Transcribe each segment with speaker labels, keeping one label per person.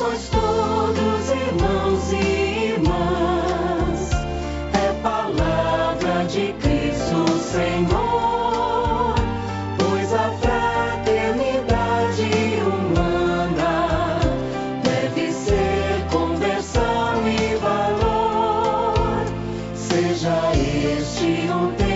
Speaker 1: sois todos irmãos e irmãs. É palavra de Cristo Senhor, pois a fraternidade humana deve ser conversão e valor. Seja este um tempo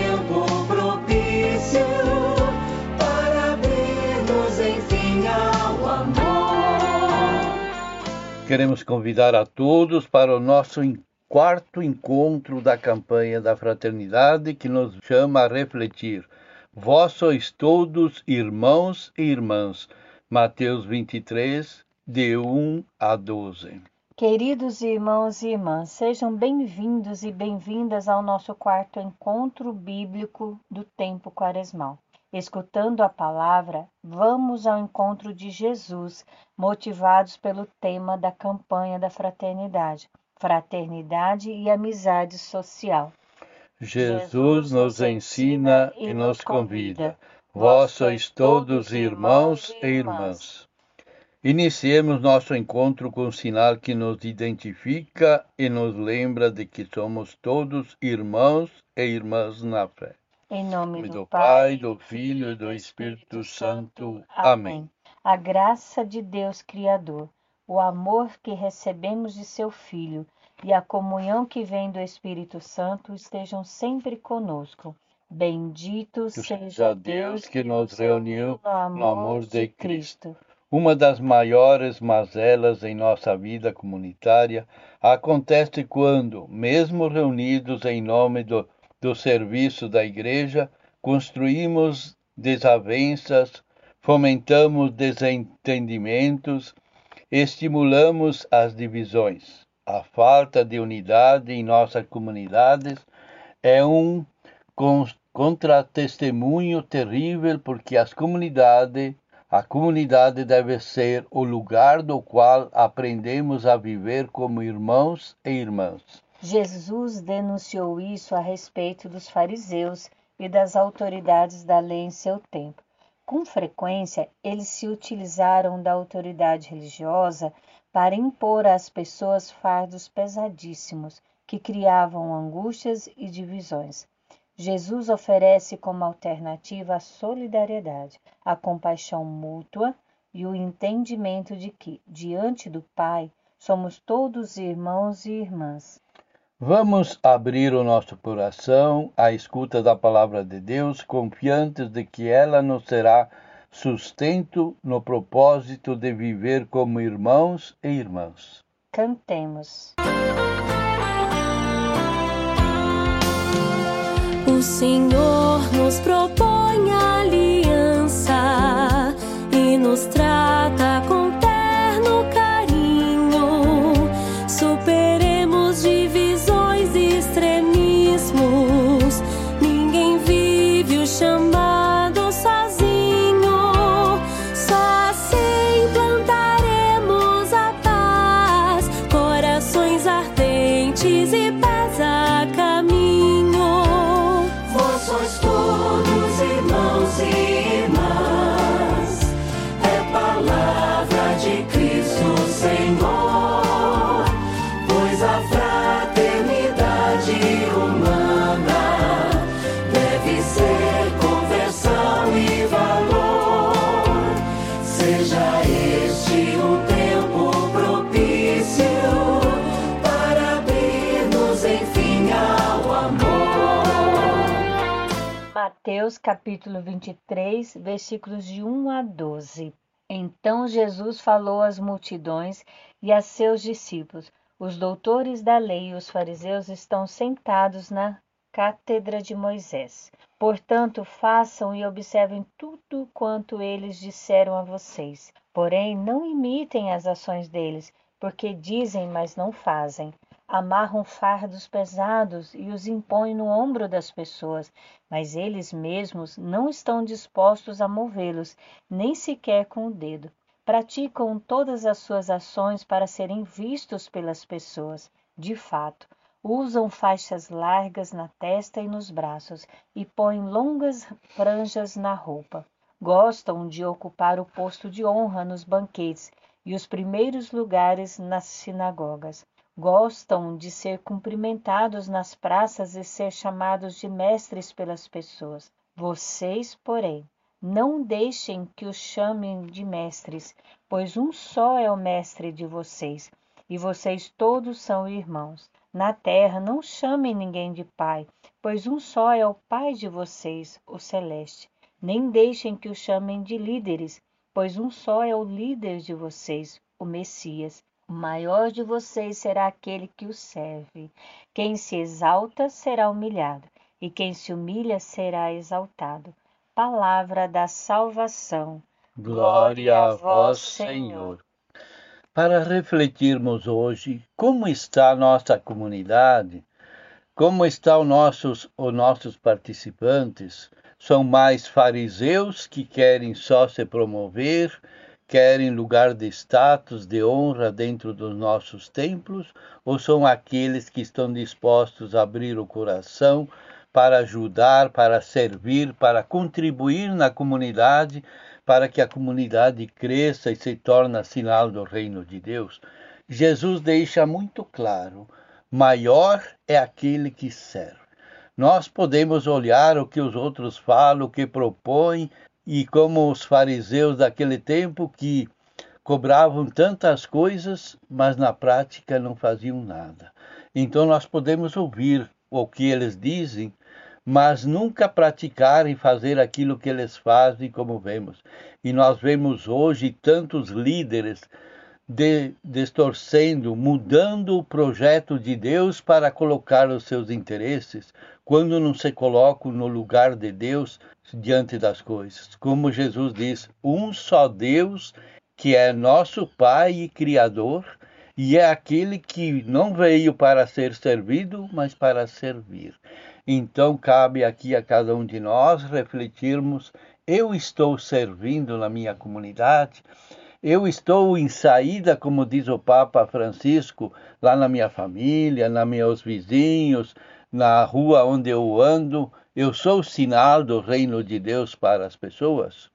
Speaker 2: Queremos convidar a todos para o nosso quarto encontro da campanha da fraternidade que nos chama a refletir. Vós sois todos irmãos e irmãs. Mateus 23, de 1 a 12.
Speaker 3: Queridos irmãos e irmãs, sejam bem-vindos e bem-vindas ao nosso quarto encontro bíblico do tempo quaresmal. Escutando a palavra, vamos ao encontro de Jesus, motivados pelo tema da campanha da fraternidade, fraternidade e amizade social.
Speaker 2: Jesus nos ensina e nos convida. Vós sois todos irmãos e irmãs. Iniciemos nosso encontro com um sinal que nos identifica e nos lembra de que somos todos irmãos e irmãs na fé.
Speaker 3: Em nome do,
Speaker 2: Pai, do Filho e do Espírito Santo. Amém.
Speaker 3: A graça de Deus Criador, o amor que recebemos de seu Filho e a comunhão que vem do Espírito Santo estejam sempre conosco. Bendito seja Deus
Speaker 2: que nos reuniu
Speaker 3: no
Speaker 2: no amor de Cristo. Uma das maiores mazelas em nossa vida comunitária acontece quando, mesmo reunidos em nome do, do serviço da Igreja, construímos desavenças, fomentamos desentendimentos, estimulamos as divisões. A falta de unidade em nossas comunidades é um con- contratestemunho terrível porque as comunidades a comunidade deve ser o lugar do qual aprendemos a viver como irmãos e irmãs.
Speaker 3: Jesus denunciou isso a respeito dos fariseus e das autoridades da lei em seu tempo. Com frequência, eles se utilizaram da autoridade religiosa para impor às pessoas fardos pesadíssimos que criavam angústias e divisões. Jesus oferece como alternativa a solidariedade, a compaixão mútua e o entendimento de que, diante do Pai, somos todos irmãos e irmãs.
Speaker 2: Vamos abrir o nosso coração à escuta da palavra de Deus, confiantes de que ela nos será sustento no propósito de viver como irmãos e irmãs.
Speaker 3: Cantemos.
Speaker 4: O Senhor nos propõe
Speaker 3: Mateus capítulo 23, versículos de 1 a 12. Então Jesus falou às multidões e a seus discípulos: Os doutores da lei e os fariseus estão sentados na cátedra de Moisés. Portanto, façam e observem tudo quanto eles disseram a vocês. Porém, não imitem as ações deles, porque dizem, mas não fazem. Amarram fardos pesados e os impõem no ombro das pessoas, mas eles mesmos não estão dispostos a movê-los, nem sequer com o dedo. Praticam todas as suas ações para serem vistos pelas pessoas. De fato, usam faixas largas na testa e nos braços e põem longas franjas na roupa. Gostam de ocupar o posto de honra nos banquetes e os primeiros lugares nas sinagogas. Gostam de ser cumprimentados nas praças e ser chamados de mestres pelas pessoas. Vocês, porém, não deixem que os chamem de mestres, pois um só é o mestre de vocês, e vocês todos são irmãos. Na terra não chamem ninguém de pai, pois um só é o Pai de vocês, o celeste. Nem deixem que o chamem de líderes, pois um só é o líder de vocês, o Messias. O maior de vocês será aquele que o serve. Quem se exalta será humilhado, e quem se humilha será exaltado. Palavra da salvação.
Speaker 2: Glória a vós, Senhor. Para refletirmos hoje como está a nossa comunidade, como estão nossos, os nossos participantes, são mais fariseus que querem só se promover, querem lugar de status, de honra dentro dos nossos templos, ou são aqueles que estão dispostos a abrir o coração para ajudar, para servir, para contribuir na comunidade, para que a comunidade cresça e se torne sinal do reino de Deus? Jesus deixa muito claro: maior é aquele que serve. Nós podemos olhar o que os outros falam, o que propõem, e como os fariseus daquele tempo que cobravam tantas coisas, mas na prática não faziam nada. Então nós podemos ouvir o que eles dizem, mas nunca praticar e fazer aquilo que eles fazem, como vemos. E nós vemos hoje tantos líderes de, distorcendo, mudando o projeto de Deus para colocar os seus interesses, quando não se colocam no lugar de Deus diante das coisas. Como Jesus diz, um só Deus que é nosso Pai e Criador, e é aquele que não veio para ser servido, mas para servir. Então cabe aqui a cada um de nós refletirmos: eu estou servindo na minha comunidade? Eu estou em saída, como diz o Papa Francisco, lá na minha família, nos meus vizinhos, na rua onde eu ando. Eu sou o sinal do reino de Deus para as pessoas?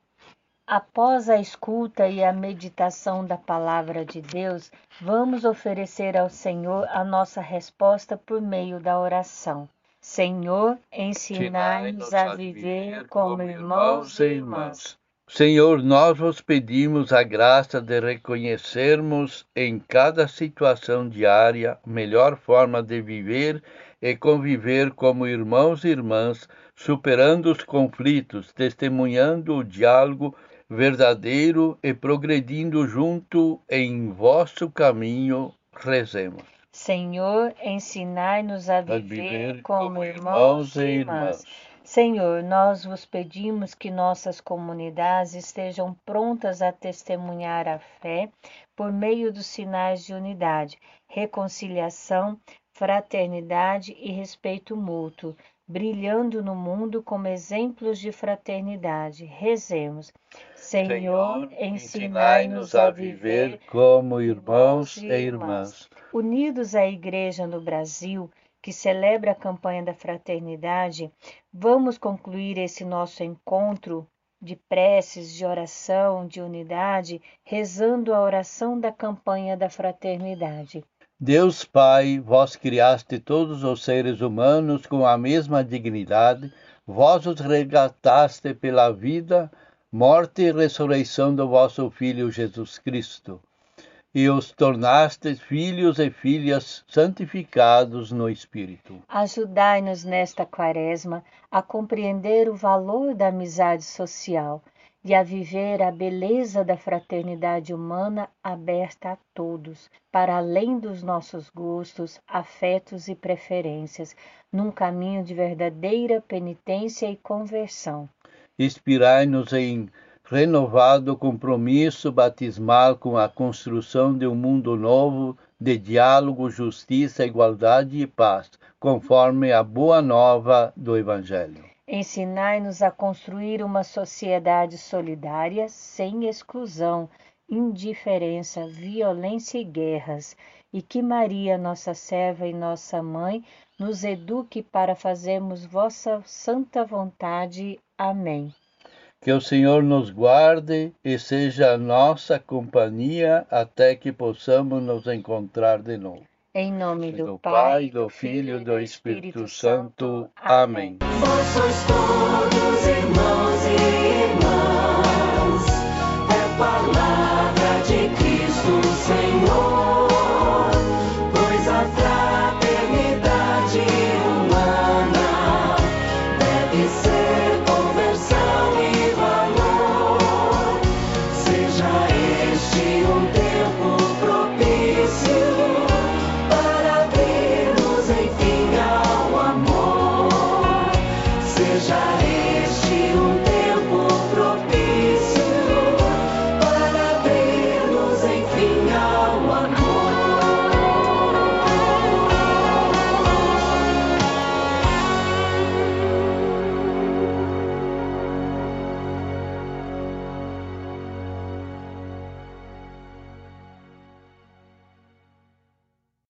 Speaker 3: Após a escuta e a meditação da palavra de Deus, vamos oferecer ao Senhor a nossa resposta por meio da oração. Senhor, ensinai-nos a viver como irmãos e irmãs.
Speaker 2: Senhor, nós vos pedimos a graça de reconhecermos em cada situação diária a melhor forma de viver e conviver como irmãos e irmãs, superando os conflitos, testemunhando o diálogo verdadeiro e progredindo junto em vosso caminho. Rezemos.
Speaker 3: Senhor, ensinai-nos a viver, a viver como irmãos e irmãs Senhor, nós vos pedimos que nossas comunidades estejam prontas a testemunhar a fé por meio dos sinais de unidade, reconciliação, fraternidade e respeito mútuo, brilhando no mundo como exemplos de fraternidade. Rezemos. Senhor, ensinai-nos a viver como irmãos e irmãs. Unidos à Igreja no Brasil, que celebra a campanha da fraternidade, vamos concluir esse nosso encontro de preces, de oração, de unidade, rezando a oração da campanha da fraternidade.
Speaker 2: Deus Pai, vós criaste todos os seres humanos com a mesma dignidade, vós os resgataste pela vida, morte e ressurreição do vosso Filho Jesus Cristo e os tornastes filhos e filhas santificados no Espírito.
Speaker 3: Ajudai-nos nesta quaresma a compreender o valor da amizade social e a viver a beleza da fraternidade humana aberta a todos, para além dos nossos gostos, afetos e preferências, num caminho de verdadeira penitência e conversão.
Speaker 2: Inspirai-nos em renovado compromisso batismal com a construção de um mundo novo de diálogo, justiça, igualdade e paz, conforme a boa nova do Evangelho.
Speaker 3: Ensinai-nos a construir uma sociedade solidária, sem exclusão, indiferença, violência e guerras, e que Maria, nossa serva e nossa mãe, nos eduque para fazermos vossa santa vontade. Amém.
Speaker 2: Que o Senhor nos guarde e seja a nossa companhia até que possamos nos encontrar de novo.
Speaker 3: Em nome do,
Speaker 2: Do Pai, do Filho e do Espírito Santo. Amém.
Speaker 4: Vós sois todos irmãos e irmãs, é palavra de Cristo Senhor.